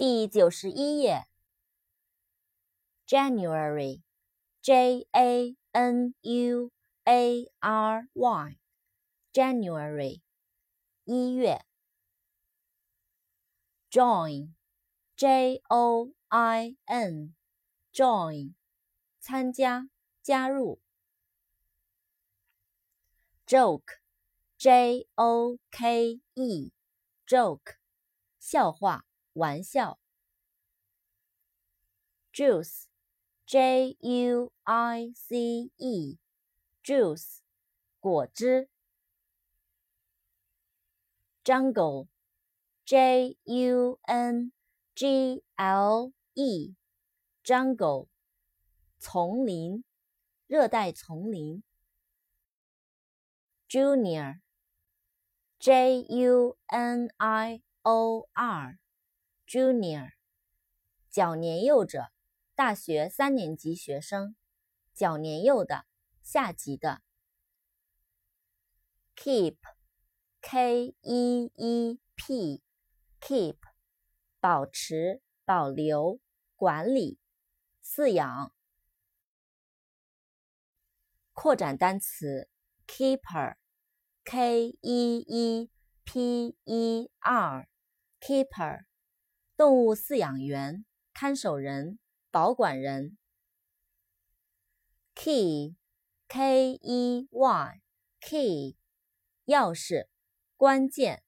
第九十一页。January，J A N U A R Y，January，一月。Join，J O I N，Join，参加，加入。Joke，J O K E，Joke，笑话。玩笑。Juice，J U I C E，Juice，果汁。Jungle，J U N G L E，Jungle，丛林，热带丛林。Junior，J U N I O R。Junior，较年幼者，大学三年级学生，较年幼的，下级的。Keep，K E E P，Keep，保持、保留、管理、饲养。扩展单词，Keeper，K E E P E R，Keeper。动物饲养员、看守人、保管人。Key，K E Y，Key，钥匙、关键。